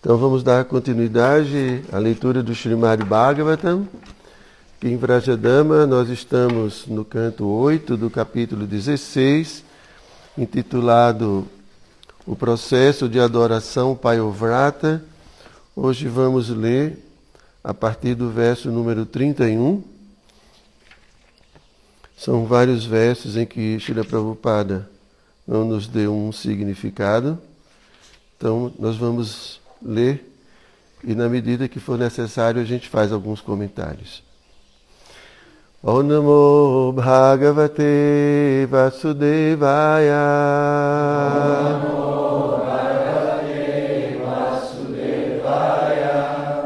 Então vamos dar continuidade à leitura do Srimad Bhagavatam. Em Vrajadama nós estamos no canto 8 do capítulo 16, intitulado O processo de adoração Payovrata. Hoje vamos ler a partir do verso número 31. São vários versos em que Shila Prabhupada não nos deu um significado. Então nós vamos ler e na medida que for necessário a gente faz alguns comentários. Om Namo Bhagavate Vasudevaya.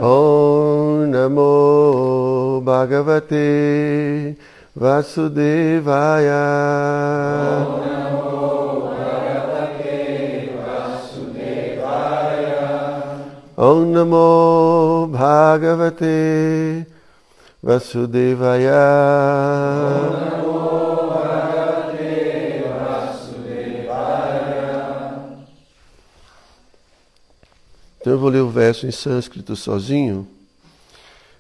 Om Namo Bhagavate Vasudevaya. Om Om Namo Bhagavate Vasudevaya. Om Namo Bhagavate Vasudevaya. Então eu vou ler o verso em sânscrito sozinho.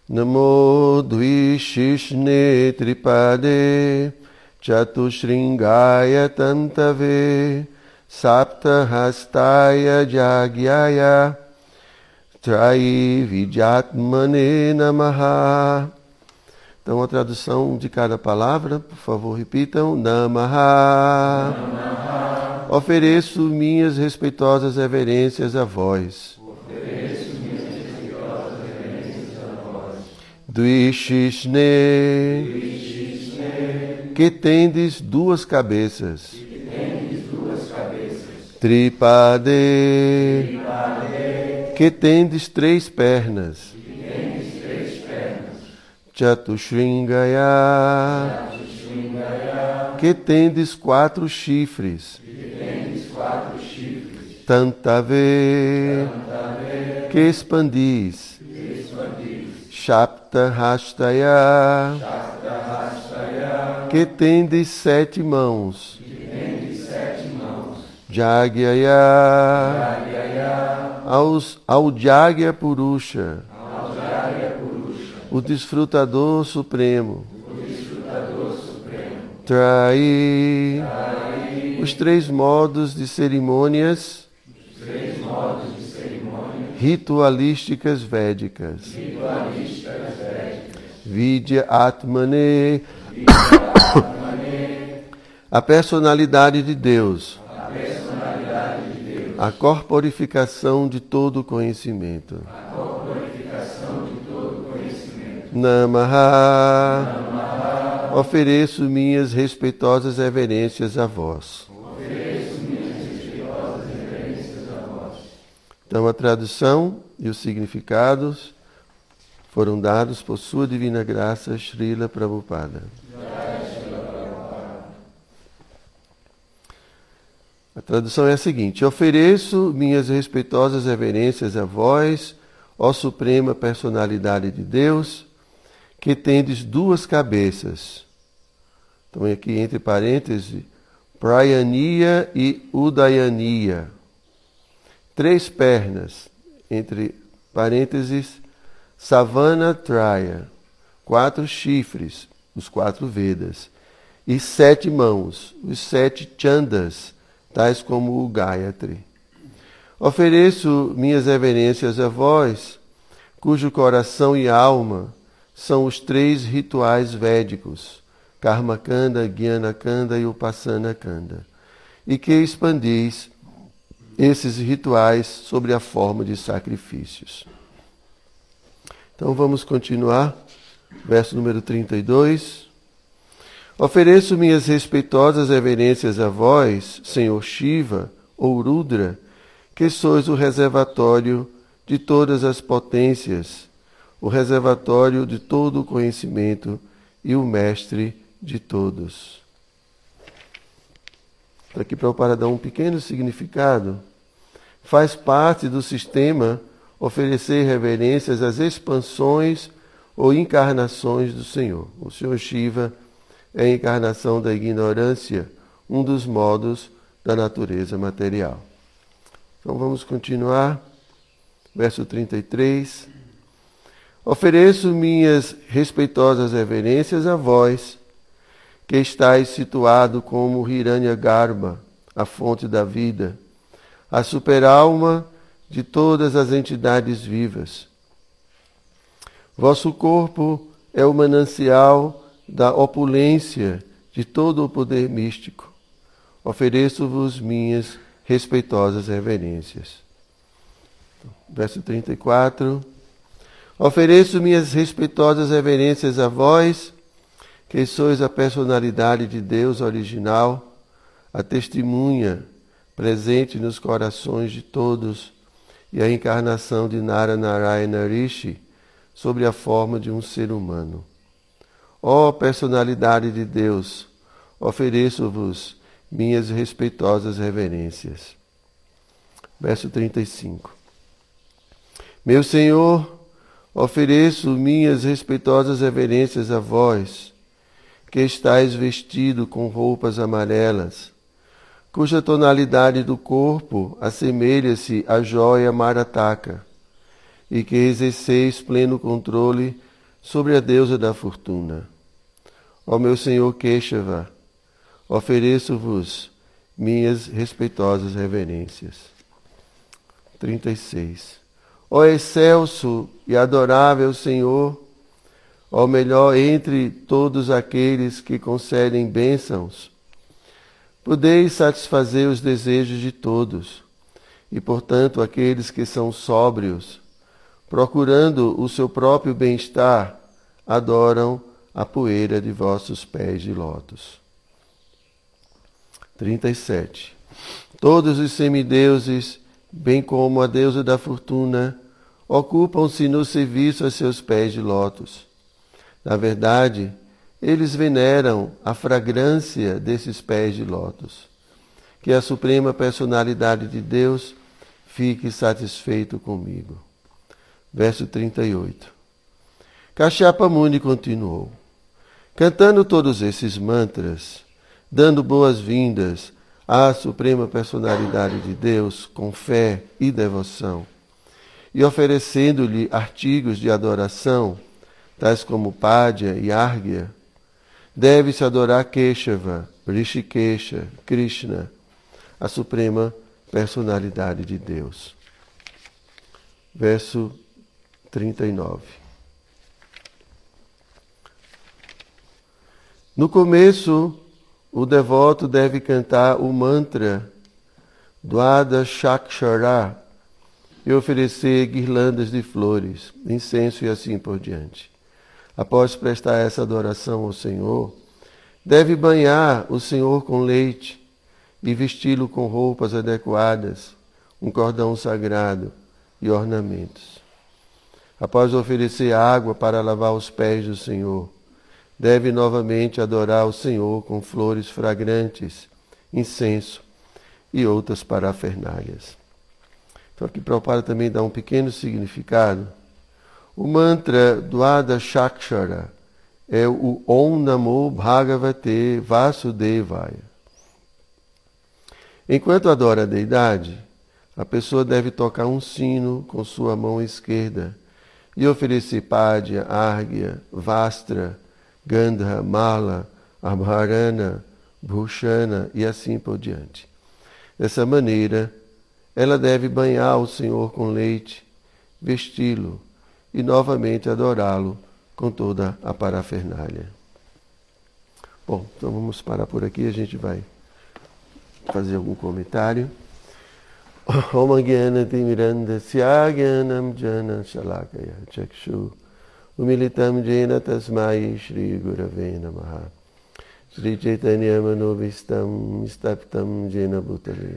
Namo Dvishishne Tripade Chatushringaya Tantave Sapta Hastaya Jagyaya Trai Vidyatmane Namaha. Então, a tradução de cada palavra, por favor, repitam. Namaha. Namaha. Ofereço minhas respeitosas reverências a vós. Ofereço minhas respeitosas reverências a vós. Duishishne. Que tendes duas cabeças. Tendes duas cabeças. Tripade. Tripade que tendes três pernas. Chatushringaya, que tendes quatro chifres. Tantave, que expandis. Shapta que tendes sete mãos. Jagyaya, aos, ao Jagya Purusha, o desfrutador supremo, Trai, os três modos de cerimônias, ritualísticas védicas, Vidya Atmane, a personalidade de Deus a corporificação de todo conhecimento. Conhecimento. Namaha. Namaha. Ofereço minhas respeitosas reverências a vós. Ofereço minhas respeitosas reverências a vós. Então a tradução e os significados foram dados por sua divina graça Srila Prabhupada. A tradução é a seguinte: Ofereço minhas respeitosas reverências a vós, ó Suprema Personalidade de Deus, que tendes duas cabeças. Então, aqui entre parênteses, Prayania e Udayania. Três pernas, entre parênteses, Savana Traya. Quatro chifres, os quatro Vedas. E sete mãos, os sete Chandas tais como o Gayatri. Ofereço minhas reverências a vós, cujo coração e alma são os três rituais védicos, Karmakanda, Gyanakanda e Upasana-kanda, e que expandis esses rituais sobre a forma de sacrifícios. Então vamos continuar, verso número 32. Ofereço minhas respeitosas reverências a vós, Senhor Shiva ou Rudra, que sois o reservatório de todas as potências, o reservatório de todo o conhecimento e o mestre de todos. Aqui para dar um pequeno significado, faz parte do sistema oferecer reverências às expansões ou encarnações do Senhor. O Senhor Shiva é a encarnação da ignorância, um dos modos da natureza material. Então vamos continuar verso 33. Ofereço minhas respeitosas reverências a vós, que estáis situado como Hiranya Garba, a fonte da vida, a superalma de todas as entidades vivas. Vosso corpo é o manancial da opulência de todo o poder místico. Ofereço-vos minhas respeitosas reverências. Verso 34. Ofereço minhas respeitosas reverências a vós, que sois a personalidade de Deus original, a testemunha presente nos corações de todos e a encarnação de Nara Narayana Rishi sobre a forma de um ser humano. Ó oh, personalidade de Deus, ofereço-vos minhas respeitosas reverências. Verso 35. Meu Senhor, Ofereço minhas respeitosas reverências a vós, que estáis vestido com roupas amarelas, cuja tonalidade do corpo assemelha-se à joia marataca, e que exerceis pleno controle sobre a deusa da fortuna. Ó meu Senhor Keshava, ofereço-vos minhas respeitosas reverências. 36. Ó excelso e adorável Senhor, ó melhor entre todos aqueles que concedem bênçãos, podeis satisfazer os desejos de todos, e portanto aqueles que são sóbrios, procurando o seu próprio bem-estar, adoram a poeira de vossos pés de lótus. 37. Todos os semideuses, bem como a deusa da fortuna, ocupam-se no serviço a seus pés de lótus. Na verdade, eles veneram a fragrância desses pés de lótus. Que a suprema personalidade de Deus fique satisfeito comigo. Verso 38. Cachapa Muni continuou. Cantando todos esses mantras, dando boas-vindas à suprema personalidade de Deus com fé e devoção, e oferecendo-lhe artigos de adoração, tais como Padya e Argya, deve-se adorar Keshava, Rishikesha, Krishna, a suprema personalidade de Deus. Verso 39. No começo, o devoto deve cantar o mantra Dwada Shakshara, e oferecer guirlandas de flores, incenso e assim por diante. Após prestar essa adoração ao Senhor, deve banhar o Senhor com leite e vesti-lo com roupas adequadas, um cordão sagrado e ornamentos. Após oferecer água para lavar os pés do Senhor, deve novamente adorar o Senhor com flores fragrantes, incenso e outras parafernálias. Então aqui Prabhupada também dá um pequeno significado. O mantra do Ada Shakshara é o Om Namo Bhagavate Vasudevaya. Enquanto adora a deidade, a pessoa deve tocar um sino com sua mão esquerda e oferecer Padya, Argya, Vastra, Gandha, Mala, Abharana, Bhushana e assim por diante. Dessa maneira, ela deve banhar o Senhor com leite, vesti-lo e novamente adorá-lo com toda a parafernália. Bom, então vamos parar por aqui, a gente vai fazer algum comentário. Om Gyana Timiranda Syagyanam Jana Shalakaya Chakshu उमिलितं जेन तस्मै श्रीगुरवे नमः श्रीचैतन्यमनोभिस्तं स्तप्तं जेन भूतले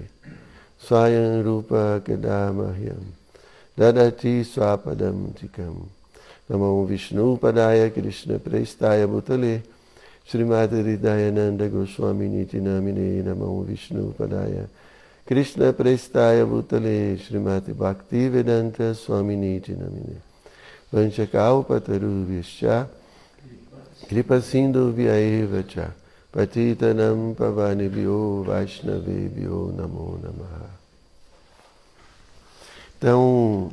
स्वायं रूपा कदा मह्यं ददति स्वापदं चिकं नमो विष्णुपदाय कृष्णप्रेष्ठाय भूतले श्रीमातहृदयानन्द गोस्वामिनीति नामिने नमो विष्णुपदाय कृष्णप्रेष्ठाय भूतले श्रीमाति भक्तिवेदान्त स्वामिनीति नामिने Padaya Krishna Prestaya Bhutale Srimati Bhakti Vedanta Swami Niti Namine Vanchakau Pataru Vishcha Kripa Sindhu Vyaeva Cha Patitanam Pavanibhyo Vaishnavebhyo Namo Namaha. Então,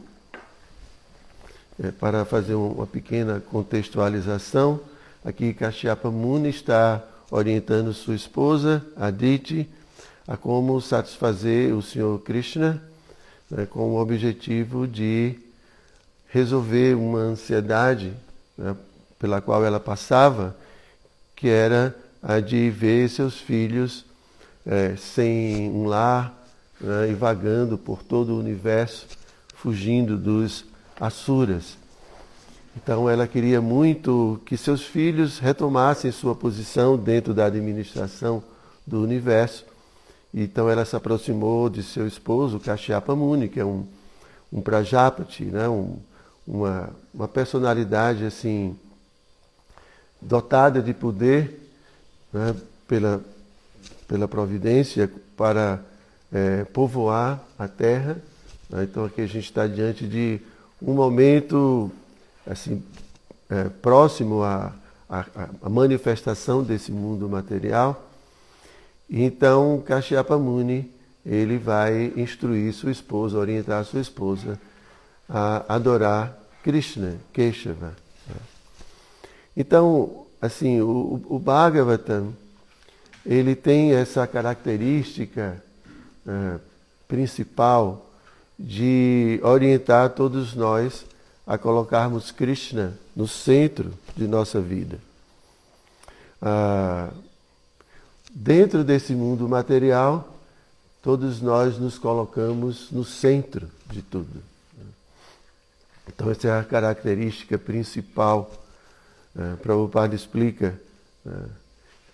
é, para fazer uma pequena contextualização, aqui Kashyapa Muni está orientando sua esposa, Aditi, a como satisfazer o Senhor Krishna né, com o objetivo de resolver uma ansiedade né, pela qual ela passava, que era a de ver seus filhos é, sem um lar né, e vagando por todo o universo, fugindo dos asuras. Então ela queria muito que seus filhos retomassem sua posição dentro da administração do universo. Então ela se aproximou de seu esposo, Kashyapa Muni, que é um, um Prajapati, né? um, uma, uma personalidade assim dotada de poder né? pela, pela providência para é, povoar a terra. Né? Então aqui a gente está diante de um momento assim é, próximo à, à, à, manifestação desse mundo material. Então Kashyapa Muni ele vai instruir sua esposa, orientar sua esposa a adorar Krishna, Keshava. Então, assim, o, o Bhagavatam, ele tem essa característica é, principal de orientar todos nós a colocarmos Krishna no centro de nossa vida. Ah, dentro desse mundo material, todos nós nos colocamos no centro de tudo. Então, essa é a característica principal. Uh, Prabhupada explica uh,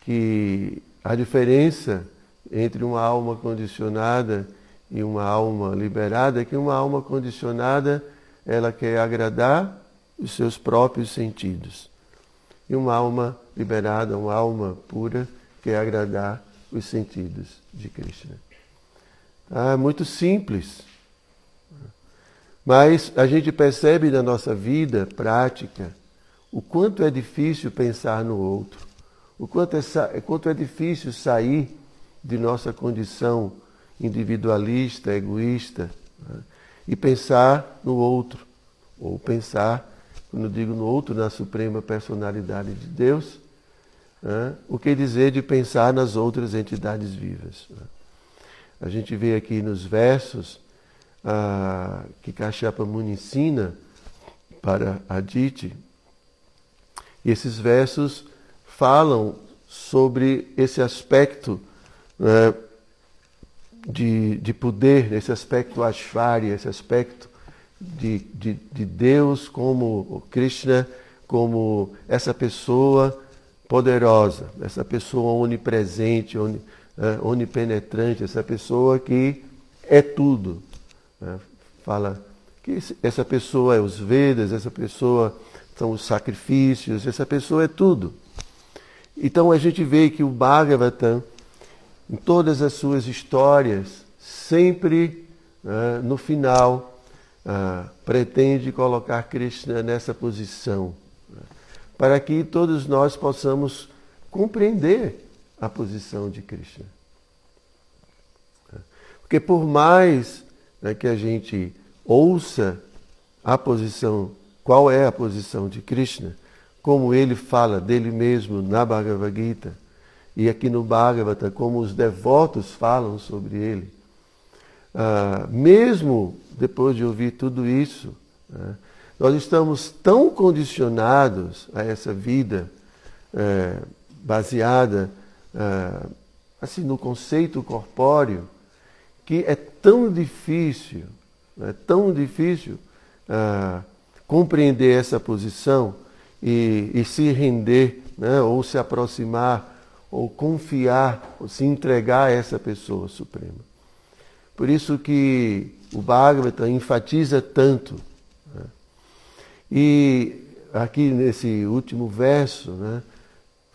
que a diferença entre uma alma condicionada e uma alma liberada é que uma alma condicionada ela quer agradar os seus próprios sentidos. E uma alma liberada, uma alma pura, quer agradar os sentidos de Krishna. Ah, muito simples. Mas a gente percebe na nossa vida prática o quanto é difícil pensar no outro, o quanto é, quanto é difícil sair de nossa condição individualista, egoísta. Né? e pensar no outro, ou pensar, quando digo no outro, na suprema personalidade de Deus, né? o que dizer de pensar nas outras entidades vivas. Né? A gente vê aqui nos versos ah, que Kashyapa Muni ensina para Aditi, e esses versos falam sobre esse aspecto né, de, de poder, esse aspecto Ashvarya, esse aspecto de, de, de Deus como Krishna, como essa pessoa poderosa, essa pessoa onipresente, oni, uh, onipenetrante, essa pessoa que é tudo. Né? Fala que essa pessoa é os Vedas, essa pessoa são os sacrifícios, essa pessoa é tudo. Então a gente vê que o Bhagavatam em todas as suas histórias, sempre uh, no final uh, pretende colocar Krishna nessa posição, uh, para que todos nós possamos compreender a posição de Krishna. Porque por mais né, que a gente ouça a posição, qual é a posição de Krishna, como ele fala dele mesmo na Bhagavad Gita, e aqui no Bhagavata, como os devotos falam sobre ele. Ah, mesmo depois de ouvir tudo isso, né, nós estamos tão condicionados a essa vida é, baseada é, assim no conceito corpóreo que é tão difícil, é tão difícil ah, compreender essa posição e, e se render né, ou se aproximar ou confiar, ou se entregar a essa pessoa suprema. Por isso que o Bhagavata enfatiza tanto. Né? E aqui nesse último verso, né,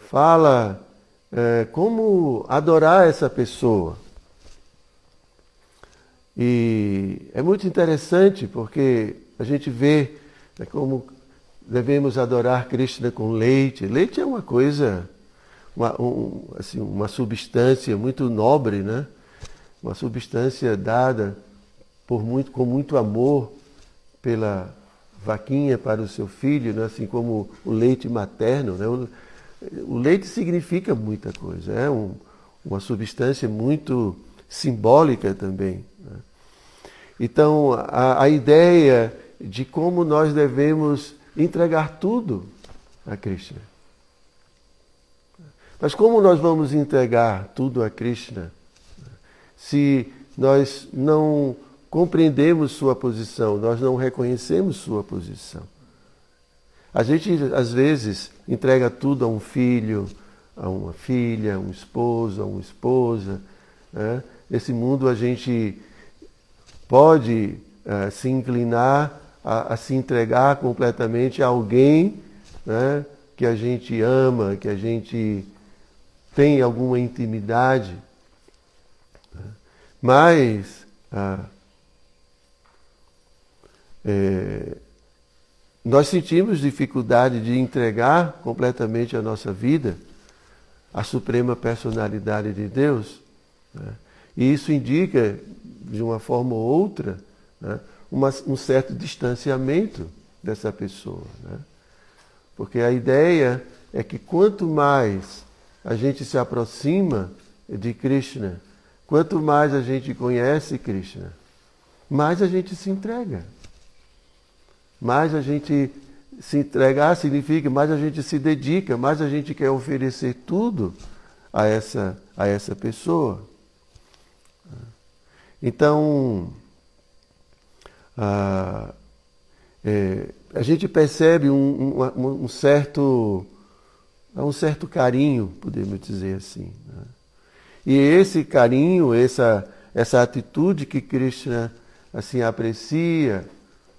fala é, como adorar essa pessoa. E é muito interessante porque a gente vê né, como devemos adorar Krishna com leite. Leite é uma coisa uma, um, assim, uma substância muito nobre, né? uma substância dada por muito, com muito amor pela vaquinha para o seu filho, né? assim como o leite materno. Né? O, o, leite significa muita coisa, é um, uma substância muito simbólica também. Então, a, a ideia de como nós devemos entregar tudo a Krishna. Mas como nós vamos entregar tudo a Krishna se nós não compreendemos sua posição, nós não reconhecemos sua posição? A gente, às vezes, entrega tudo a um filho, a uma filha, a um esposo, a uma esposa. Né? Nesse mundo, a gente pode uh, se inclinar a, a, se entregar completamente a alguém né, que a gente ama, que a gente tem alguma intimidade. Né. Mas ah, é, nós sentimos dificuldade de entregar completamente a nossa vida à suprema personalidade de Deus. Né? E isso indica de uma forma ou outra, né, uma, um certo distanciamento dessa pessoa. Né? Porque a ideia é que quanto mais a gente se aproxima de Krishna, quanto mais a gente conhece Krishna, mais a gente se entrega. Mais a gente se entregar significa mais a gente se dedica, mais a gente quer oferecer tudo a essa, a essa pessoa. Então, a, é, a gente percebe um, um, um, certo, um certo carinho, podemos dizer assim. Né? E esse carinho, essa, essa atitude que Krishna assim aprecia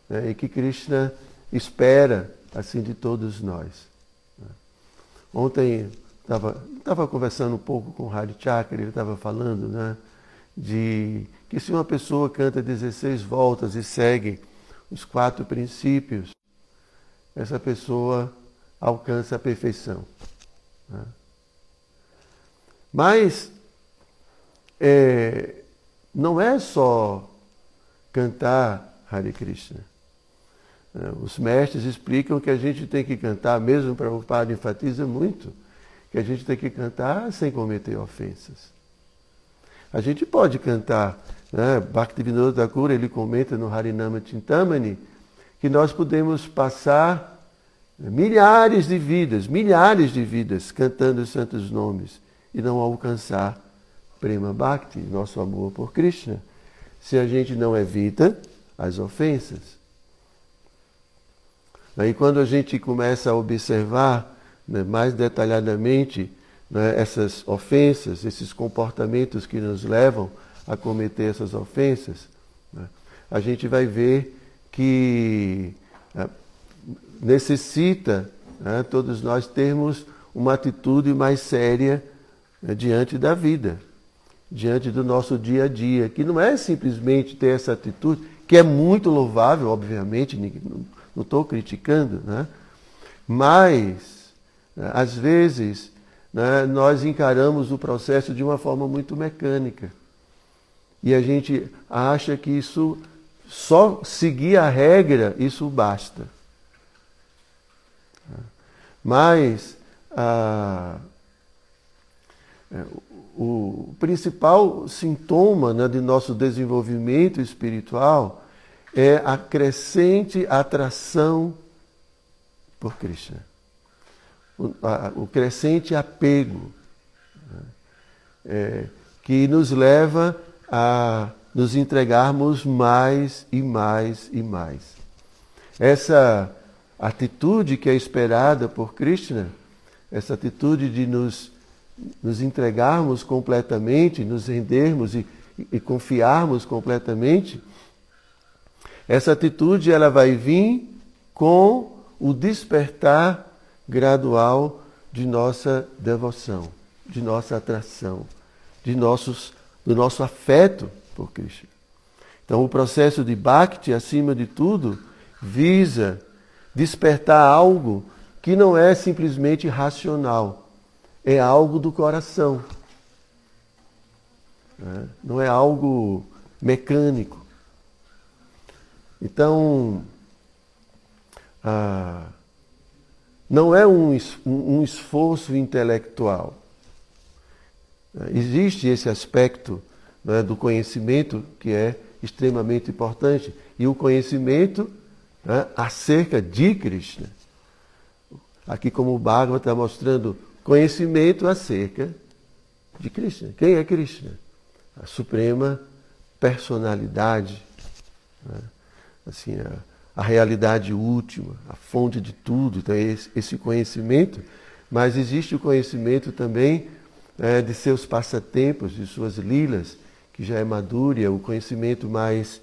né? e que Krishna espera assim de todos nós. Né? Ontem estava conversando um pouco com o Hari Chakra, ele estava falando né, de que se uma pessoa canta 16 voltas e segue os quatro princípios, essa pessoa alcança a perfeição. Né? Mas é, não é só cantar Hare Krishna. É, os mestres explicam que a gente tem que cantar, mesmo para o padre enfatiza muito, que a gente tem que cantar sem cometer ofensas. A gente pode cantar né? Bhaktivinoda Thakur, ele comenta no Harinama Chintamani, que nós podemos passar milhares de vidas, milhares de vidas cantando os santos nomes e não alcançar Prema Bhakti, nosso amor por Krishna, se a gente não evita as ofensas. Aí quando a gente começa a observar né, mais detalhadamente né, essas ofensas, esses comportamentos que nos levam a cometer essas ofensas, né, a gente vai ver que né, necessita né, todos nós termos uma atitude mais séria né, diante da vida, diante do nosso dia a dia, que não é simplesmente ter essa atitude, que é muito louvável, obviamente, não estou criticando, né? mas né, às vezes né, nós encaramos o processo de uma forma muito mecânica. E a gente acha que isso, só seguir a regra, isso basta. Mas a, é, o principal sintoma né, de nosso desenvolvimento espiritual é a crescente atração por Krishna. O, a, o crescente apego né, é, que nos leva a nos entregarmos mais e mais e mais. Essa atitude que é esperada por Krishna, essa atitude de nos, nos entregarmos completamente, nos rendermos e, e confiarmos completamente, essa atitude ela vai vir com o despertar gradual de nossa devoção, de nossa atração, de nossos do nosso afeto por Cristo. Então, o processo de Bhakti, acima de tudo, visa despertar algo que não é simplesmente racional, é algo do coração. Né? Não é algo mecânico. Então, ah, não é um, um esforço intelectual. Existe esse aspecto né, do conhecimento que é extremamente importante. E o conhecimento né, acerca de Krishna. Aqui, como o Bhagavad está mostrando, conhecimento acerca de Krishna. Quem é Krishna? A suprema personalidade, né? assim, a, a, realidade última, a fonte de tudo. Então, esse, esse conhecimento, mas existe o conhecimento também é, de seus passatempos, de suas lilas, que já é madura, o conhecimento mais,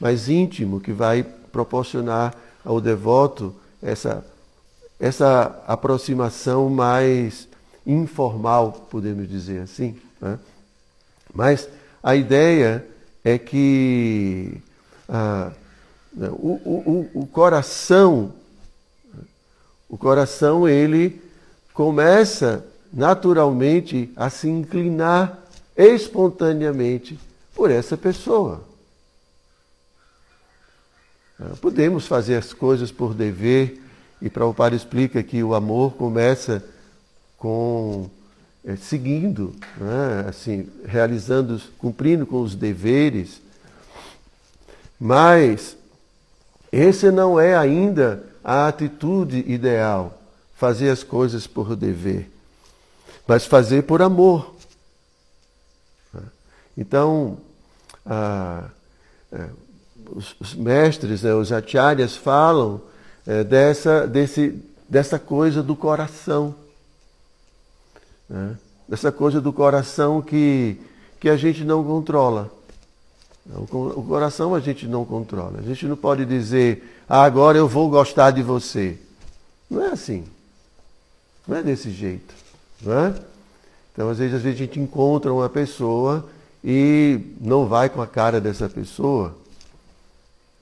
mais íntimo, que vai proporcionar ao devoto essa, essa aproximação mais informal, podemos dizer assim. Né? Mas a ideia é que ah, né, o, o, o coração, o coração ele começa naturalmente a se inclinar espontaneamente por essa pessoa. Ah, podemos fazer as coisas por dever, e Prabhupada explica que o amor começa com é, seguindo, né, assim, realizando, cumprindo com os deveres, mas esse não é ainda a atitude ideal, fazer as coisas por dever, mas fazer por amor. Então, é, os, os, mestres, né, os acharyas falam é, dessa, desse, dessa coisa do coração. Né? Dessa coisa do coração que, que a gente não controla. O coração a gente não controla. A gente não pode dizer, ah, agora eu vou gostar de você. Não é assim. Não é desse jeito. Não é? Então, às vezes, às vezes a gente encontra uma pessoa e não vai com a cara dessa pessoa.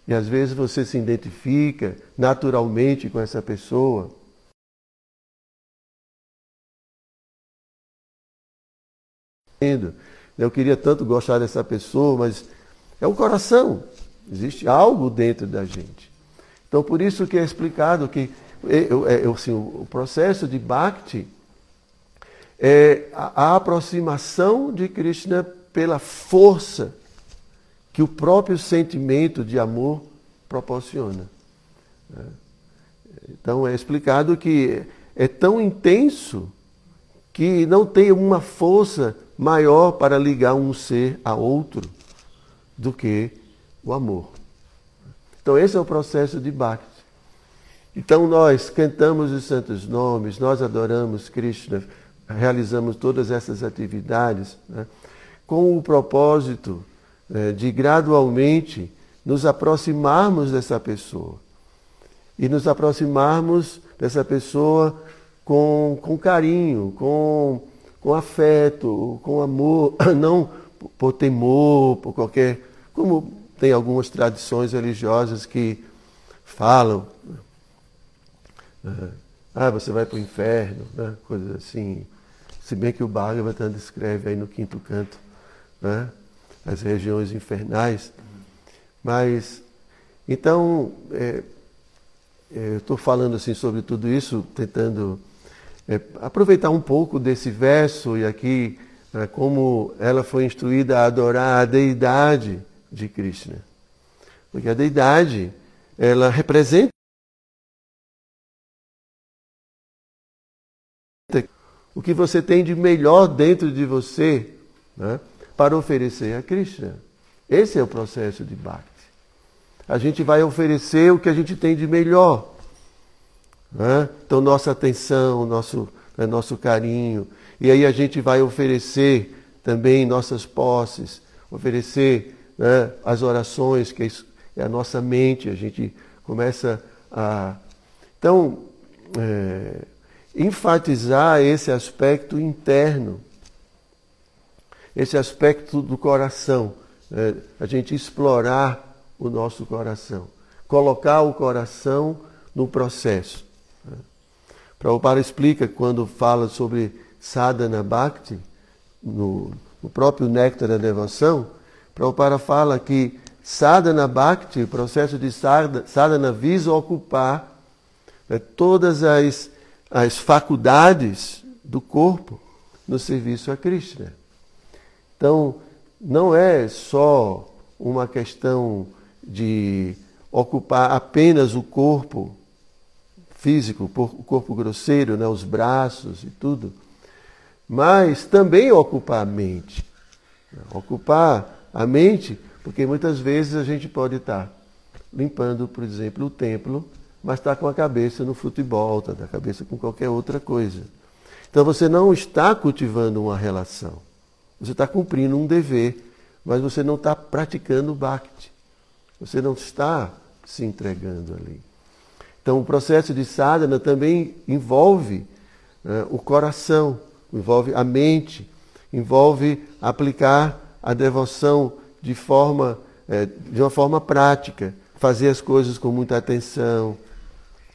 E às vezes você se identifica naturalmente com essa pessoa. Eu queria tanto gostar dessa pessoa, mas é o coração. Existe algo dentro da gente. Então, por isso que é explicado que é, assim, o processo de Bhakti é a aproximação de Krishna pela força que o próprio sentimento de amor proporciona. Então é explicado que é tão intenso que não tem uma força maior para ligar um ser a outro do que o amor. Então esse é o processo de Bhakti. Então nós cantamos os santos nomes, nós adoramos Krishna, realizamos todas essas atividades. Né? com o propósito é, de gradualmente nos aproximarmos dessa pessoa. E nos aproximarmos dessa pessoa com, com carinho, com, com afeto, com amor, não por temor, por qualquer. Como tem algumas tradições religiosas que falam. Né, ah, você vai para o inferno, né? coisas assim. Se bem que o Bhagavatam descreve aí no quinto canto né? as regiões infernais. Mas, então, é, é, eu estou falando assim sobre tudo isso, tentando é, aproveitar um pouco desse verso e aqui né, como ela foi instruída a adorar a deidade de Krishna. Porque a deidade, ela representa o que você tem de melhor dentro de você. Né? para oferecer a Krishna. Esse é o processo de Bhakti. A gente vai oferecer o que a gente tem de melhor. Né? Então, nossa atenção, nosso, né, nosso carinho. E aí a gente vai oferecer também nossas posses, oferecer né, as orações, que é a nossa mente. A gente começa a. Então, é, enfatizar esse aspecto interno esse aspecto do coração, né? a gente explorar o nosso coração, colocar o coração no processo. Né? Prabhupada explica quando fala sobre sadhana bhakti, no, no próprio néctar da devoção, Prabhupada fala que sadhana bhakti, o processo de sadhana, sadhana visa ocupar né, todas as, as faculdades do corpo no serviço a Krishna. Então, não é só uma questão de ocupar apenas o corpo físico, o corpo grosseiro, né, os braços e tudo, mas também ocupar a mente. Ocupar a mente, porque muitas vezes a gente pode estar limpando, por exemplo, o templo, mas está com a cabeça no futebol, está com a cabeça com qualquer outra coisa. Então você não está cultivando uma relação. Você está cumprindo um dever, mas você não está praticando o bhakti. Você não está se entregando ali. Então o processo de sadhana também envolve né, o coração, envolve a mente, envolve aplicar a devoção de forma é, de uma forma prática, fazer as coisas com muita atenção,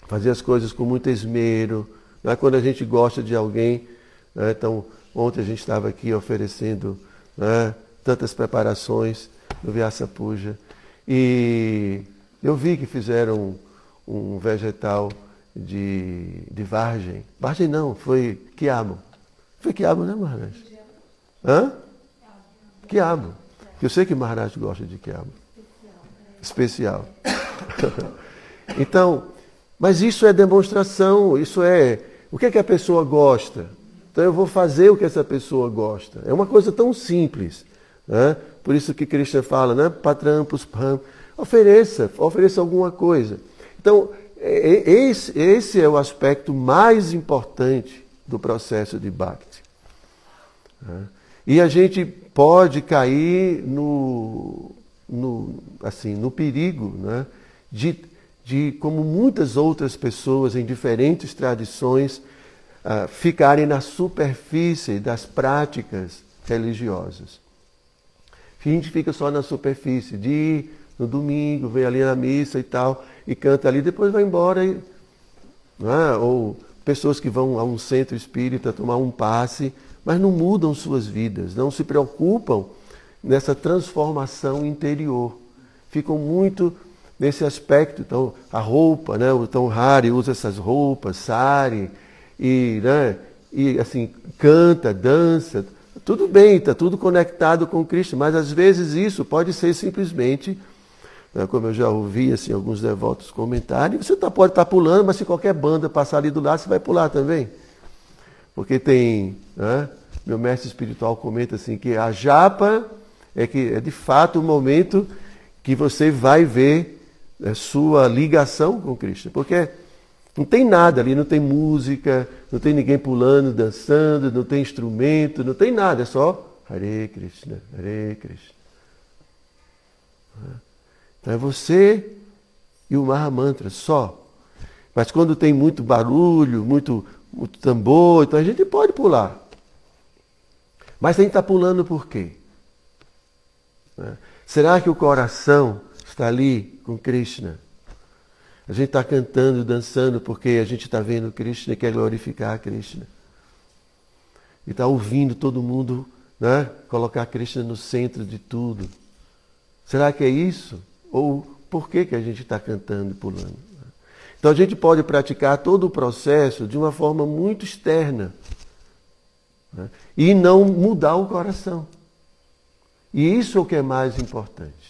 fazer as coisas com muito esmero. Não é quando a gente gosta de alguém, né? então ontem a gente estava aqui oferecendo né, tantas preparações no Vyasa Puja e eu vi que fizeram um, um vegetal de, de vargem. Vargem não, foi quiabo. Foi quiabo, né, Maharaj? Hã? Quiabo. Eu sei que Maharaj gosta de quiabo. Especial. então, mas isso é demonstração, isso é. O que é que a pessoa gosta? Então eu vou fazer o que essa pessoa gosta. É uma coisa tão simples. Né? Por isso que Krishna fala, né? Patrampus, pam. Ofereça, ofereça alguma coisa. Então, esse, esse é o aspecto mais importante do processo de Bhakti. E a gente pode cair no, no, assim, no perigo né, de, de, como muitas outras pessoas em diferentes tradições, uh, ficarem na superfície das práticas religiosas. A gente fica só na superfície, de ir no domingo, vem ali na missa e tal, e canta ali, depois vai embora. E, é? Ou pessoas que vão a um centro espírita tomar um passe, mas não mudam suas vidas, não se preocupam nessa transformação interior. Ficam muito nesse aspecto. Então, a roupa, né? o Tom Hari usa essas roupas, sari, e, né? e assim, canta, dança. Tudo bem, está tudo conectado com Cristo, mas às vezes isso pode ser simplesmente né, como eu já ouvi assim, alguns devotos comentarem, você tá, pode estar tá pulando, mas se qualquer banda passar ali do lado, você vai pular também. Porque tem, né, meu mestre espiritual comenta assim, que a japa é que é de fato o momento que você vai ver sua ligação com Cristo. Porque não tem nada ali, não tem música, não tem ninguém pulando, dançando, não tem instrumento, não tem nada, é só Hare Krishna, Hare Krishna. Então é você e o Mahamantra só. Mas quando tem muito barulho, muito, muito tambor, então a gente pode pular. Mas tem que estar pulando por quê? Né? Será que o coração está ali com Krishna? A gente está cantando, dançando porque a gente está vendo Krishna e quer glorificar Krishna. E está ouvindo todo mundo né, colocar Krishna no centro de tudo. Será que é isso? Ou por que, que a gente está cantando e pulando? Então a gente pode praticar todo o processo de uma forma muito externa né? e não mudar o coração. E isso é o que é mais importante.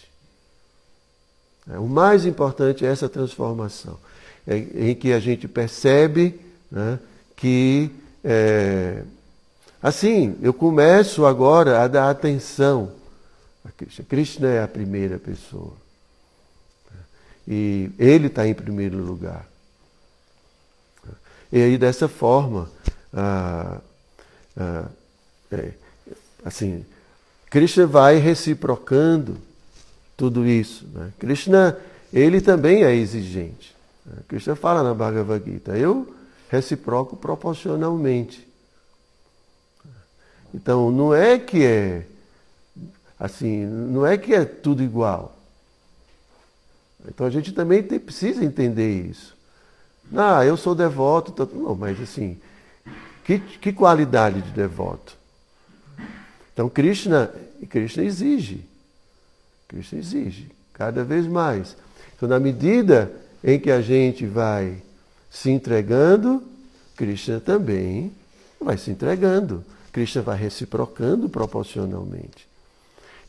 É, o mais importante é essa transformação, é, em que a gente percebe né, que, é, assim, eu começo agora a dar atenção a Krishna. Krishna é a primeira pessoa. E ele está em primeiro lugar. E aí, dessa forma, ah, ah, é, assim, Krishna vai reciprocando tudo isso. Né? Krishna, ele também é exigente. Né? Krishna fala na Bhagavad Gita, eu reciproco proporcionalmente. Então, não é que é assim, não é que é tudo igual. Então a gente também tem, precisa entender isso. Ah, eu sou devoto. Tô... Não, mas assim, que, que qualidade de devoto? Então Krishna, Krishna exige. Krishna exige, cada vez mais. Então, na medida em que a gente vai se entregando, Krishna também vai se entregando. Krishna vai reciprocando proporcionalmente.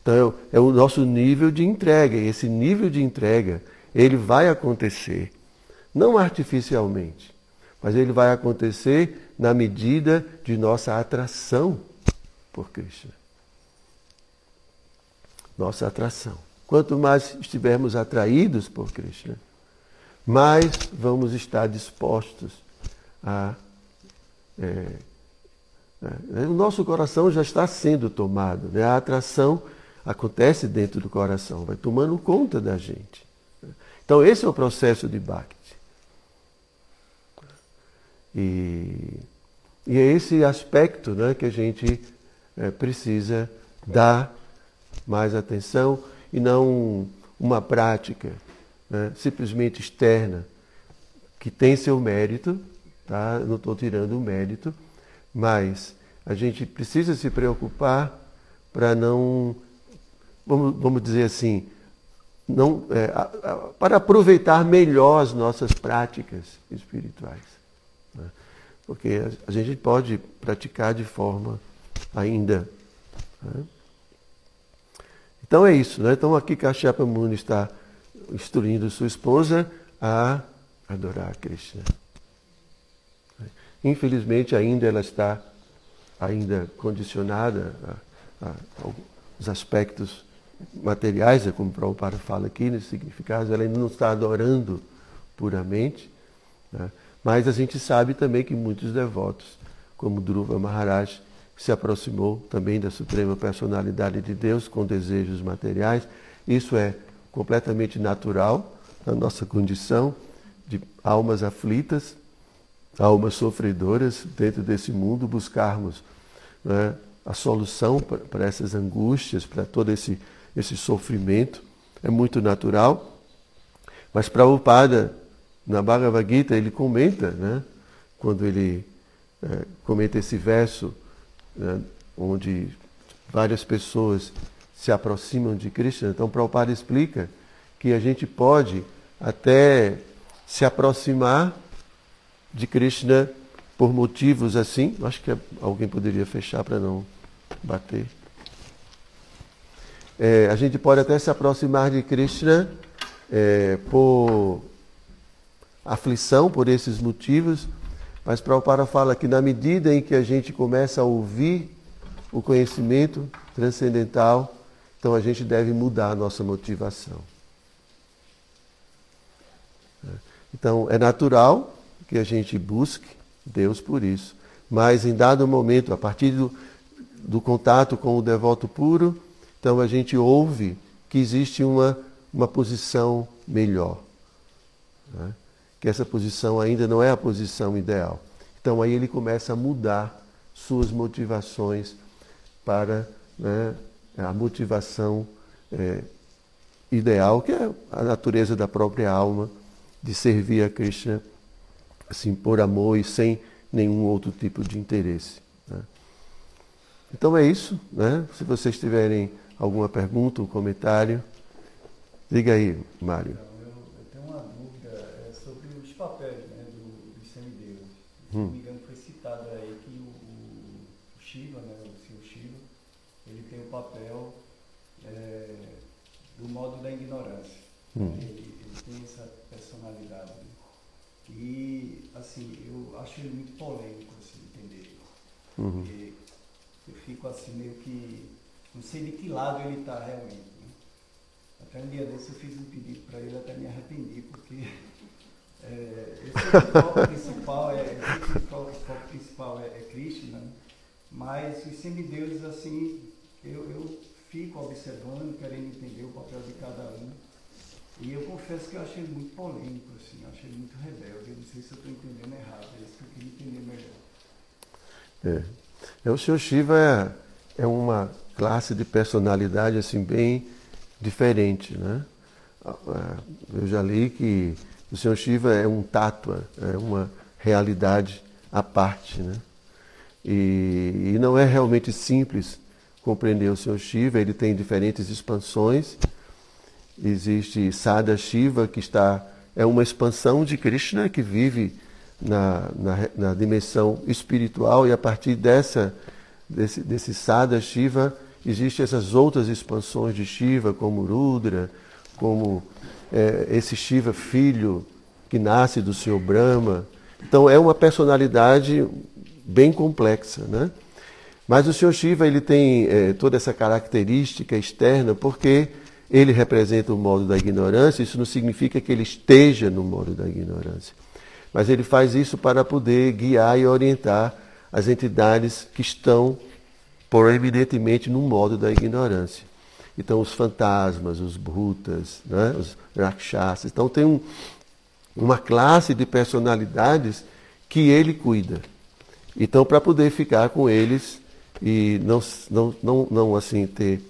Então é o nosso nível de entrega. E esse nível de entrega, ele vai acontecer, não artificialmente, mas ele vai acontecer na medida de nossa atração por Krishna. Nossa atração. Quanto mais estivermos atraídos por Krishna, mais vamos estar dispostos a. É, é, o nosso coração já está sendo tomado, né? a atração acontece dentro do coração, vai tomando conta da gente. Então, esse é o processo de Bhakti. E, e é esse aspecto né, que a gente é, precisa dar mais atenção e não uma prática né, simplesmente externa, que tem seu mérito, tá? não estou tirando o mérito, mas a gente precisa se preocupar para não vamos, vamos dizer assim, não, é, a, a, para aproveitar melhor as nossas práticas espirituais. Né? Porque a, a, gente pode praticar de forma ainda. Né? Então é isso. Né? Então aqui Kashyapa Muni está instruindo sua esposa a adorar a Krishna. Infelizmente ainda ela está ainda condicionada a, a, aos aspectos materiais, é como o Prabhupada fala aqui nesse significado, ela ainda não está adorando puramente, né? mas a gente sabe também que muitos devotos, como Dhruva Maharaj, se aproximou também da Suprema Personalidade de Deus com desejos materiais, isso é completamente natural na nossa condição de almas aflitas, almas sofredoras dentro desse mundo, buscarmos né, a solução para essas angústias, para todo esse esse sofrimento, é muito natural. Mas Prabhupada, na Bhagavad Gita, ele comenta, né, quando ele é, comenta esse verso, né, onde várias pessoas se aproximam de Krishna. Então, Prabhupada explica que a gente pode até se aproximar de Krishna por motivos assim. Acho que alguém poderia fechar para não bater. É, a gente pode até se aproximar de Krishna é, por aflição, por esses motivos, mas Prabhupada fala que na medida em que a gente começa a ouvir o conhecimento transcendental, então a gente deve mudar a nossa motivação. Então é natural que a gente busque Deus por isso, mas em dado momento, a partir do, do contato com o devoto puro, então a gente ouve que existe uma, uma posição melhor. Né? Que essa posição ainda não é a posição ideal. Então aí ele começa a mudar suas motivações para né, a motivação é, ideal, que é a natureza da própria alma, de servir a Krishna assim, por amor e sem nenhum outro tipo de interesse. Né? Então é isso. Né? Se vocês tiverem Alguma pergunta, um comentário? Diga aí, Mário. Eu, eu tenho uma dúvida é, sobre os papéis né, do, dos semideuses. Se hum. não me engano, foi citado aí que o, o Shiva, né, o Senhor Shiva, ele tem o papel é, do modo da ignorância. Hum. Ele, ele, tem essa personalidade. Né? E, assim, eu acho ele muito polêmico, assim, entender. Uhum. eu fico assim, meio que não sei de que lado ele está realmente. Né? Até um dia desse eu fiz um pedido para ele, até me arrependi, porque esse foco principal é, esse foco, foco principal é, é Krishna, né? mas os semideuses assim, eu, eu fico observando, querendo entender o papel de cada um. E eu confesso que eu achei muito polêmico, assim, eu achei muito rebelde. Eu não sei se eu estou entendendo errado, é isso que eu queria entender melhor. É. é o Sr. Shiva é, é uma classe de personalidade assim bem diferente, né? Eu já li que o Senhor Shiva é um tátua, é uma realidade à parte, né? E, e não é realmente simples compreender o Senhor Shiva, ele tem diferentes expansões. Existe Sada Shiva, que está é uma expansão de Krishna que vive na, na, na dimensão espiritual e a partir dessa, desse, desse Sada Shiva, existem essas outras expansões de Shiva, como Rudra, como é, esse Shiva filho que nasce do Senhor Brahma. Então é uma personalidade bem complexa, né? Mas o Senhor Shiva ele tem é, toda essa característica externa porque ele representa o modo da ignorância. Isso não significa que ele esteja no modo da ignorância, mas ele faz isso para poder guiar e orientar as entidades que estão proeminentemente no modo da ignorância. Então, os fantasmas, os brutas, né, os rakshasas. Então, tem um, uma classe de personalidades que ele cuida. Então, para poder ficar com eles e não, não, não, não assim, ter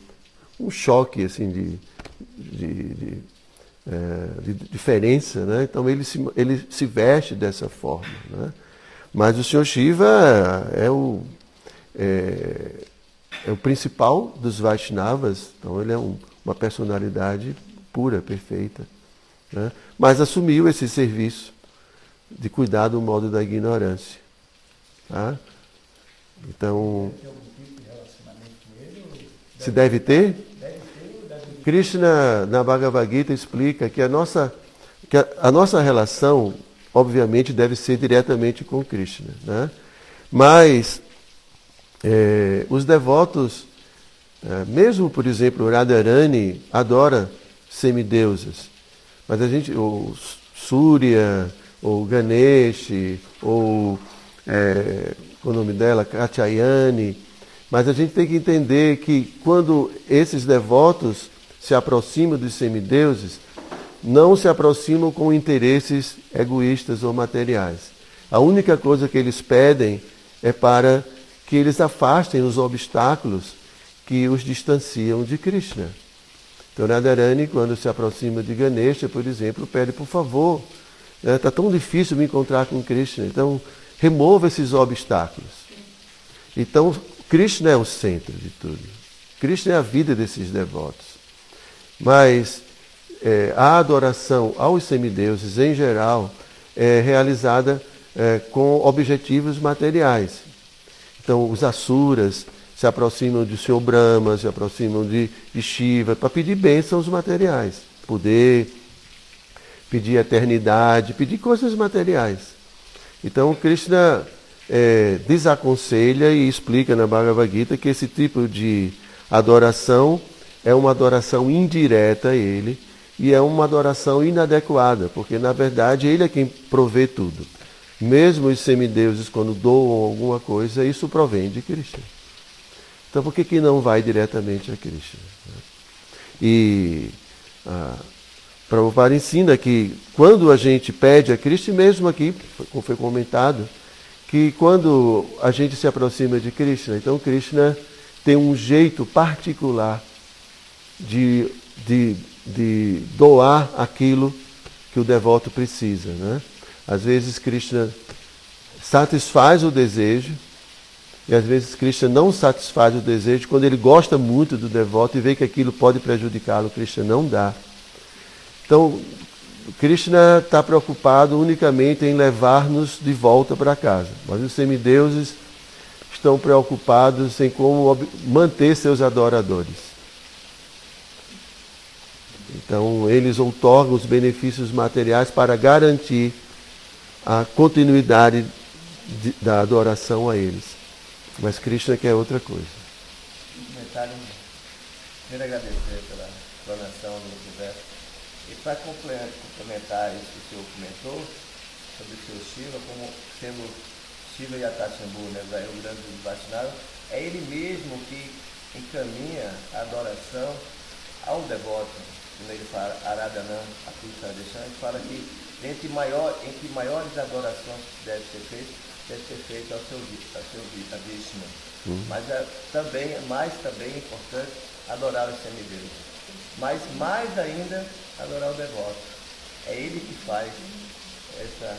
um choque assim, de, de, de, é, de diferença, né? então ele se, ele se veste dessa forma. Né? Mas o Senhor Shiva é o, é, é o principal dos Vaishnavas, então ele é um, uma personalidade pura, perfeita. Né? Mas assumiu esse serviço de cuidar do modo da ignorância. Tá? Então. Se deve ter? Krishna, na Bhagavad Gita, explica que a nossa, que a, a nossa relação, obviamente, deve ser diretamente com Krishna. Né? Mas é, os devotos, é, mesmo por exemplo, Radharani adora semideusas, mas a gente, o Surya, ou Ganesh, ou é, o nome dela, Katyayani, mas a gente tem que entender que quando esses devotos se aproximam dos semideuses, não se aproximam com interesses egoístas ou materiais. A única coisa que eles pedem é para que eles afastem os obstáculos que os distanciam de Krishna. Então, Radharani, quando se aproxima de Ganesha, por exemplo, pede, por favor, está né, tão difícil me encontrar com Krishna, então remova esses obstáculos. Então, Krishna é o centro de tudo. Krishna é a vida desses devotos. Mas é, a adoração aos semideuses, em geral, é realizada é, com objetivos materiais. Então, os asuras se aproximam do Senhor Brahma, se aproximam de, de Shiva, para pedir bênçãos materiais, poder, pedir eternidade, pedir coisas materiais. Então, Krishna é, desaconselha e explica na Bhagavad Gita que esse tipo de adoração é uma adoração indireta a ele e é uma adoração inadequada, porque na verdade ele é quem provê tudo. Mesmo os semideuses, quando doam alguma coisa, isso provém de Krishna. Então, por que, que não vai diretamente a Krishna? E ah, Prabhupada ensina que quando a gente pede a Krishna, mesmo aqui, como foi comentado, que quando a gente se aproxima de Krishna, então Krishna tem um jeito particular de, de, de doar aquilo que o devoto precisa. Né? Às vezes Krishna satisfaz o desejo, e às vezes Krishna não satisfaz o desejo. Quando ele gosta muito do devoto e vê que aquilo pode prejudicá-lo, Krishna não dá. Então, Krishna está preocupado unicamente em levar-nos de volta para casa. Mas os semideuses estão preocupados em como manter seus adoradores. Então, eles outorgam os benefícios materiais para garantir a continuidade de, da adoração a eles. Mas Krishna quer outra coisa. Comentário. Primeiro agradecer pela explanação do universo. E para complementar isso que o senhor comentou, sobre o seu Shiva, como sendo Shiva Atachambu, né, o grande Vaishnava, é ele mesmo que encaminha a adoração ao devoto quando ele fala Aradhanam, a Purushadeshan, ele fala que entre, maior, entre maiores adorações que deve ser feita, deve ser feita ao seu, ao seu a Vishnu. Uhum. Mas é, também, mais também é importante adorar os semideuses. Mas mais ainda, adorar o devoto. É ele que faz essa,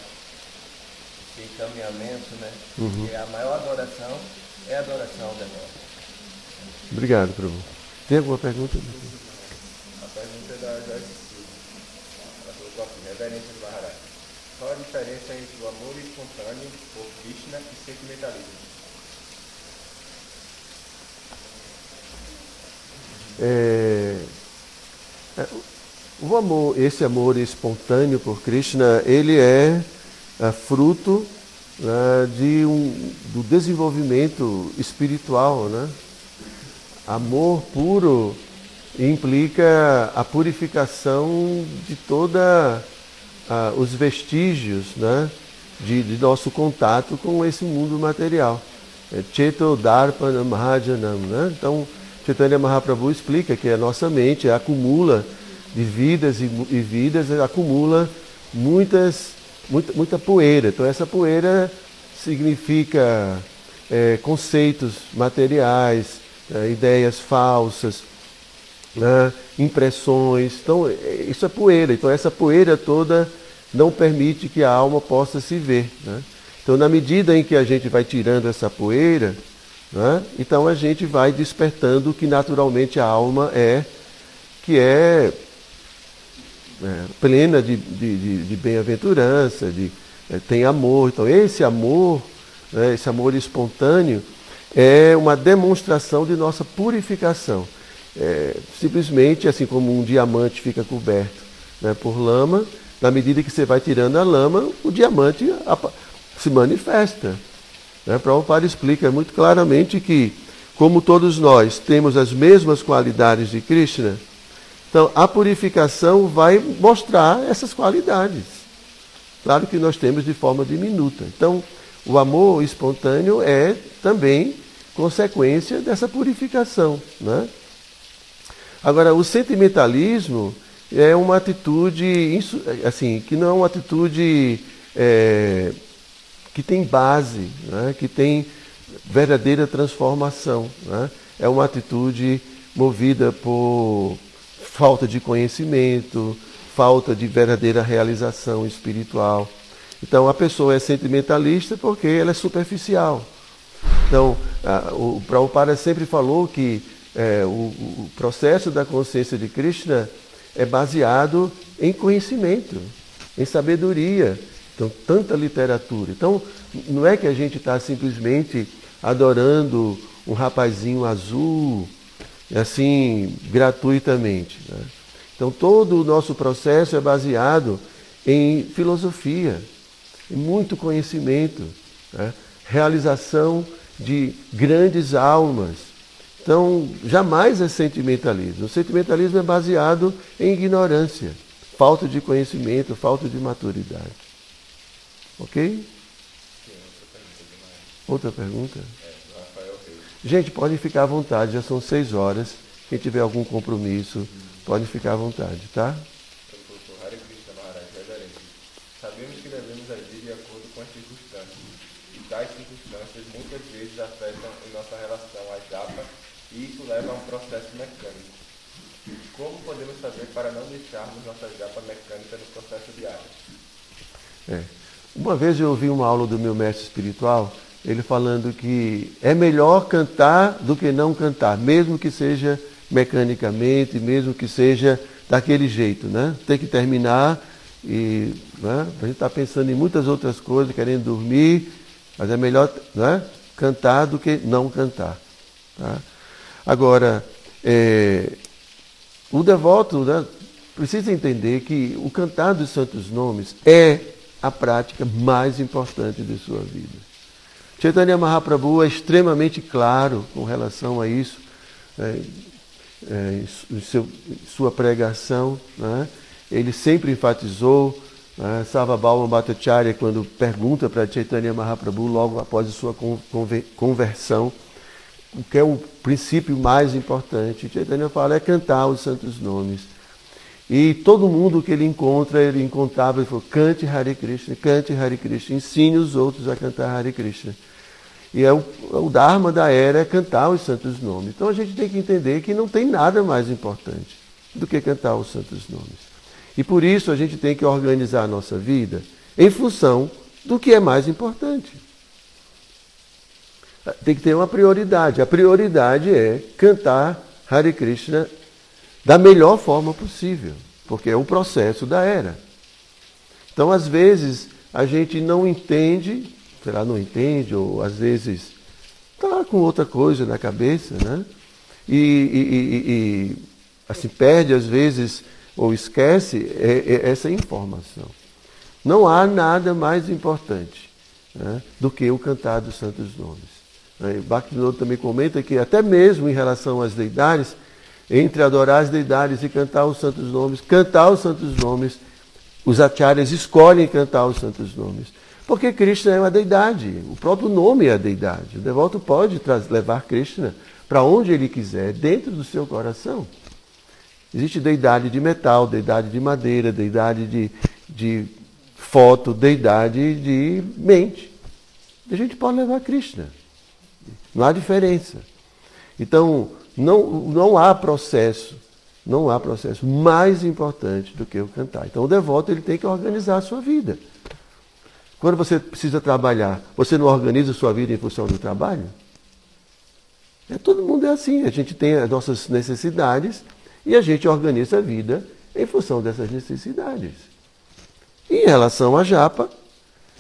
esse encaminhamento, né? Uhum. E a maior adoração é a adoração ao devoto. Obrigado, Prabhu. Tem alguma pergunta? pergunta da Joyce Silva. Ela colocou assim, reverência do Maharaj. Qual a diferença entre o amor espontâneo por Krishna e sentimentalismo? É, é, o amor, esse amor espontâneo por Krishna, ele é, é fruto né, de um, do desenvolvimento espiritual, né? Amor puro implica a purificação de toda uh, os vestígios né, de, de, nosso contato com esse mundo material. É Cheto Darpana Mahajanam. Né? Então, Chaitanya Mahaprabhu explica que a nossa mente acumula de vidas e, e vidas, acumula muitas, muita, muita poeira. Então, essa poeira significa é, conceitos materiais, é, ideias falsas, né, impressões. Então, é, isso é poeira. Então, essa poeira toda não permite que a alma possa se ver. Né? Então, na medida em que a gente vai tirando essa poeira, né, então a gente vai despertando o que naturalmente a alma é, que é, é plena de, de, de, de bem-aventurança, de, é, tem amor. Então, esse amor, né, esse amor espontâneo, é uma demonstração de nossa purificação. É, simplesmente, assim como um diamante fica coberto né, por lama, na medida que você vai tirando a lama, o diamante se manifesta. Né? Prabhupada explica muito claramente que, como todos nós temos as mesmas qualidades de Krishna, então a purificação vai mostrar essas qualidades. Claro que nós temos de forma diminuta. Então, o amor espontâneo é também consequência dessa purificação. Né? Agora, o sentimentalismo é uma atitude, assim, que não é uma atitude é, que tem base, né? que tem verdadeira transformação. Né? É uma atitude movida por falta de conhecimento, falta de verdadeira realização espiritual. Então a pessoa é sentimentalista porque ela é superficial. Então, a, o Prabhupada sempre falou que é, o, o, processo da consciência de Krishna é baseado em conhecimento, em sabedoria. Então, tanta literatura. Então, não é que a gente está simplesmente adorando um rapazinho azul, assim, gratuitamente. Né? Então, todo o nosso processo é baseado em filosofia, em muito conhecimento, né? realização de grandes almas. Então, jamais é sentimentalismo. O sentimentalismo é baseado em ignorância, falta de conhecimento, falta de maturidade. Ok? Outra pergunta? Gente, podem ficar à vontade, já são seis horas. Quem tiver algum compromisso, pode ficar à vontade, tá? Sabemos que devemos agir de acordo com as circunstâncias, e tais circunstâncias muitas vezes afetam em nossa relação à japa, e isso leva a um processo mecânico. Como podemos fazer para não deixarmos nossa japa mecânica no processo diário? É. Uma vez eu ouvi uma aula do meu mestre espiritual, ele falando que é melhor cantar do que não cantar, mesmo que seja mecanicamente, mesmo que seja daquele jeito, né? Tem que terminar e né? a gente está pensando em muitas outras coisas, querendo dormir, mas é melhor né? cantar do que não cantar. Tá? Agora, é, o devoto né, precisa entender que o cantar dos santos nomes é a prática mais importante de sua vida. Chaitanya Mahaprabhu é extremamente claro com relação a isso, é, é, em seu, sua pregação. Né? Ele sempre enfatizou, né? Sarvabhauma Bhattacharya, quando pergunta para Chaitanya Mahaprabhu, logo após a sua conversão, o que é o princípio mais importante. Chaitanya fala é cantar os santos nomes. E todo mundo que ele encontra, ele encontrava, ele falou, cante Hare Krishna, cante Hare Krishna, ensine os outros a cantar Hare Krishna. E é o, o Dharma da era é cantar os santos nomes. Então a gente tem que entender que não tem nada mais importante do que cantar os santos nomes. E por isso a gente tem que organizar a nossa vida em função do que é mais importante. Tem que ter uma prioridade. A prioridade é cantar Hare Krishna da melhor forma possível, porque é o processo da era. Então, às vezes, a gente não entende, sei lá, não entende, ou às vezes está com outra coisa na cabeça, né? E, e, e, e, assim, perde às vezes ou esquece é, é essa informação. Não há nada mais importante né, do que o cantar dos santos nomes. Né? Bhaktivinoda também comenta que até mesmo em relação às deidades, entre adorar as deidades e cantar os santos nomes, cantar os santos nomes, os acharyas escolhem cantar os santos nomes. Porque Krishna é uma deidade, o próprio nome é a deidade. O devoto pode levar Krishna para onde ele quiser, dentro do seu coração. Existe deidade de metal, deidade de madeira, deidade de, de foto, deidade de mente. A gente pode levar Krishna. Não há diferença. Então, não, não há processo, não há processo mais importante do que o cantar. Então, o devoto ele tem que organizar a sua vida. Quando você precisa trabalhar, você não organiza a sua vida em função do trabalho? É, todo mundo é assim. A gente tem as nossas necessidades e a gente organiza a vida em função dessas necessidades. Em relação à japa,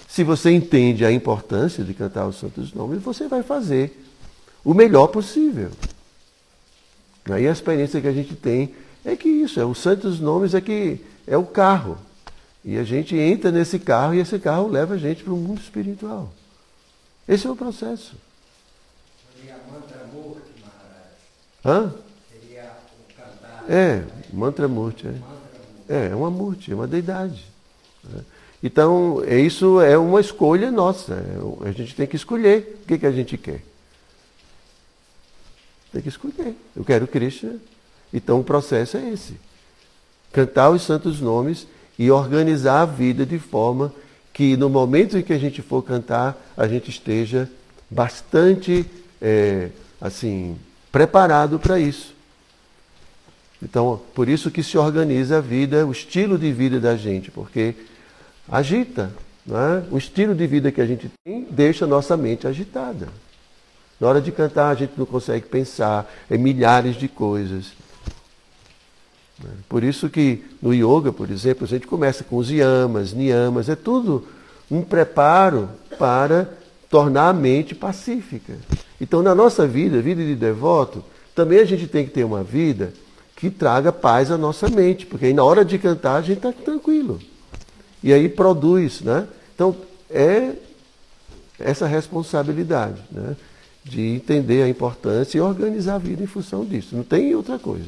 se você entende a importância de cantar os santos nomes, você vai fazer o melhor possível. Aí a experiência que a gente tem é que isso, é os santos nomes é que é o carro. E a gente entra nesse carro e esse carro leva a gente para o mundo espiritual. Esse é o processo. Seria mantra murti. Hã? Seria o cantar. É, mantra murti. É, é, é uma murti, é uma deidade. Né? Então, isso é uma escolha nossa. É, a gente tem que escolher o que, que a gente quer. Tem que escolher. Eu quero Krishna. Então o processo é esse. Cantar os santos nomes e organizar a vida de forma que no momento em que a gente for cantar, a gente esteja bastante é, assim preparado para isso. Então, por isso que se organiza a vida, o estilo de vida da gente, porque agita. É? O estilo de vida que a gente tem deixa a nossa mente agitada. Na hora de cantar, a gente não consegue pensar em milhares de coisas. Por isso que no yoga, por exemplo, a gente começa com os yamas, niyamas, é tudo um preparo para tornar a mente pacífica. Então, na nossa vida, vida de devoto, também a gente tem que ter uma vida que traga paz à nossa mente, porque aí na hora de cantar a gente está tranquilo. E aí produz, né? Então, é essa responsabilidade, né? De entender a importância e organizar a vida em função disso. Não tem outra coisa.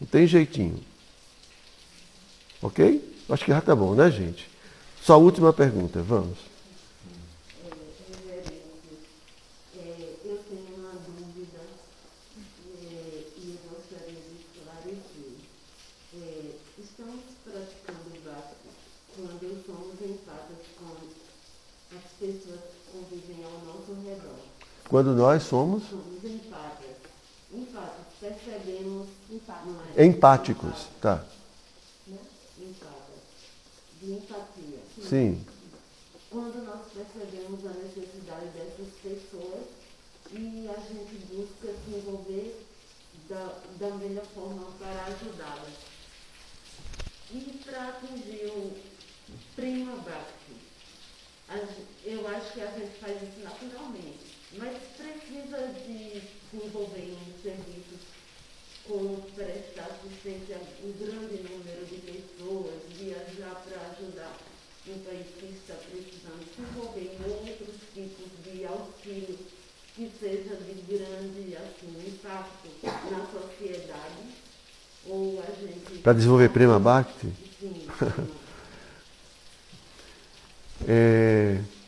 Não tem jeitinho. Ok? Acho que já está bom, né, gente? Só a última pergunta, vamos. Eu tenho uma dúvida e gostaria de esclarecer. Estamos praticando básico quando somos empatas com as pessoas que convivem ao nosso redor. Quando nós somos empáticos, tá? De empatia. Sim. Quando nós percebemos a necessidade dessas pessoas e a gente busca se envolver da, da melhor forma para ajudá-las. E para atingir o prima bhakti, a gen- eu acho que a gente faz isso naturalmente, mas precisa de se envolver em serviços como prestar assistência a um grande número de pessoas, viajar para ajudar um país que está precisando, se envolver em outros tipos de auxílio que seja de grande assim, impacto na sociedade, ou a gente... Para desenvolver Prema Bhakti? Sim, É, é,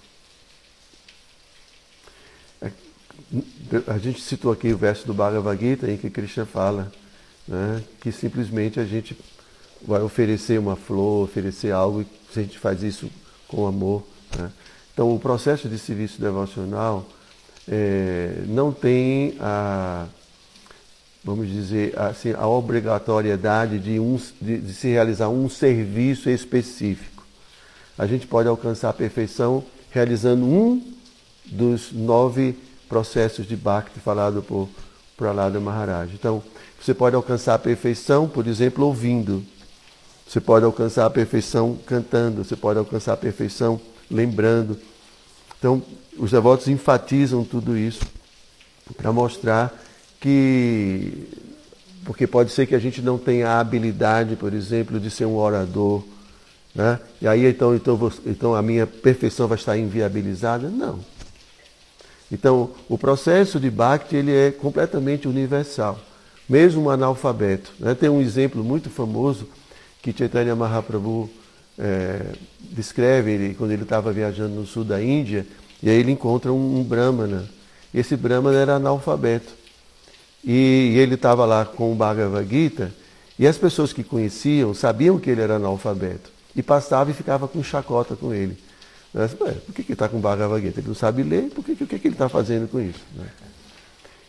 A gente citou aqui o verso do Bhagavad Gita em que Krishna fala né, que simplesmente a gente vai oferecer uma flor, oferecer algo, e a gente faz isso com amor. né. Então, o processo de serviço devocional é, não tem a, vamos dizer assim, a obrigatoriedade de, um, de, de se realizar um serviço específico. A gente pode alcançar a perfeição realizando um dos nove processos de Bhakti falado por Prahlada Maharaj. Então, você pode alcançar a perfeição, por exemplo, ouvindo. Você pode alcançar a perfeição cantando, você pode alcançar a perfeição lembrando. Então, os devotos enfatizam tudo isso para mostrar que. Porque pode ser que a gente não tenha a habilidade, por exemplo, de ser um orador. Né? E aí então, então, então a minha perfeição vai estar inviabilizada? Não. Então, o processo de Bhakti ele é completamente universal, mesmo um analfabeto. Né? Tem um exemplo muito famoso que Chaitanya Mahaprabhu é, descreve ele, quando ele estava viajando no sul da Índia, e aí ele encontra um, um Brahmana. Esse Brahmana era analfabeto. E, e ele estava lá com o Bhagavad Gita, e as pessoas que conheciam sabiam que ele era analfabeto. E passava e ficava com chacota com ele. Mas, por que, que ele está com Bhagavad Gita? Ele não sabe ler, por que, que, que, que ele está fazendo com isso? Né?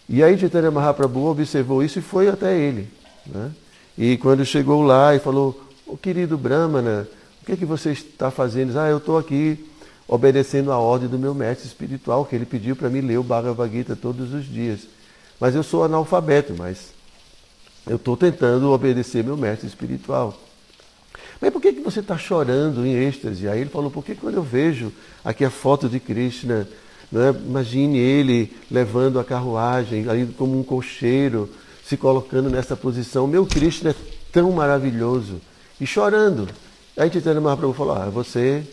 E aí Chaitanya Mahaprabhu observou isso e foi até ele. Né? E quando chegou lá e falou, o querido Brahmana, o que, que você está fazendo? Ah, eu estou aqui obedecendo a ordem do meu mestre espiritual, que ele pediu para mim ler o Bhagavad Gita todos os dias. Mas eu sou analfabeto, mas eu estou tentando obedecer meu mestre espiritual. Mas por que, que você está chorando em êxtase? Aí ele falou, porque quando eu vejo aqui a foto de Krishna, né, imagine ele levando a carruagem, ali como um cocheiro, se colocando nessa posição. Meu Cristo é tão maravilhoso. E chorando. Aí Chaitanya Mahaprabhu falou, ah, você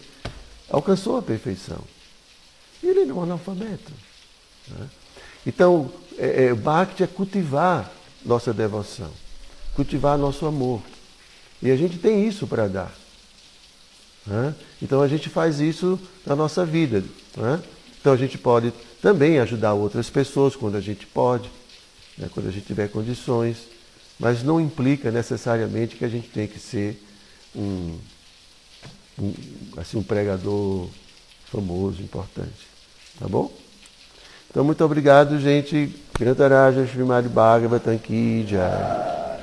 alcançou a perfeição. E ele não é um analfabeto. Né? Então, é, é, Bhakti é cultivar nossa devoção, cultivar nosso amor. E a gente tem isso para dar. Né? Então a gente faz isso na nossa vida. Né? Então a gente pode também ajudar outras pessoas quando a gente pode né, quando a gente tiver condições, mas não implica necessariamente que a gente tem que ser um, um, assim, um pregador famoso, importante. Tá bom? Então, muito obrigado, gente. Grantaraja Srimad Bhagavatam Ki Jai.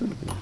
Thank you.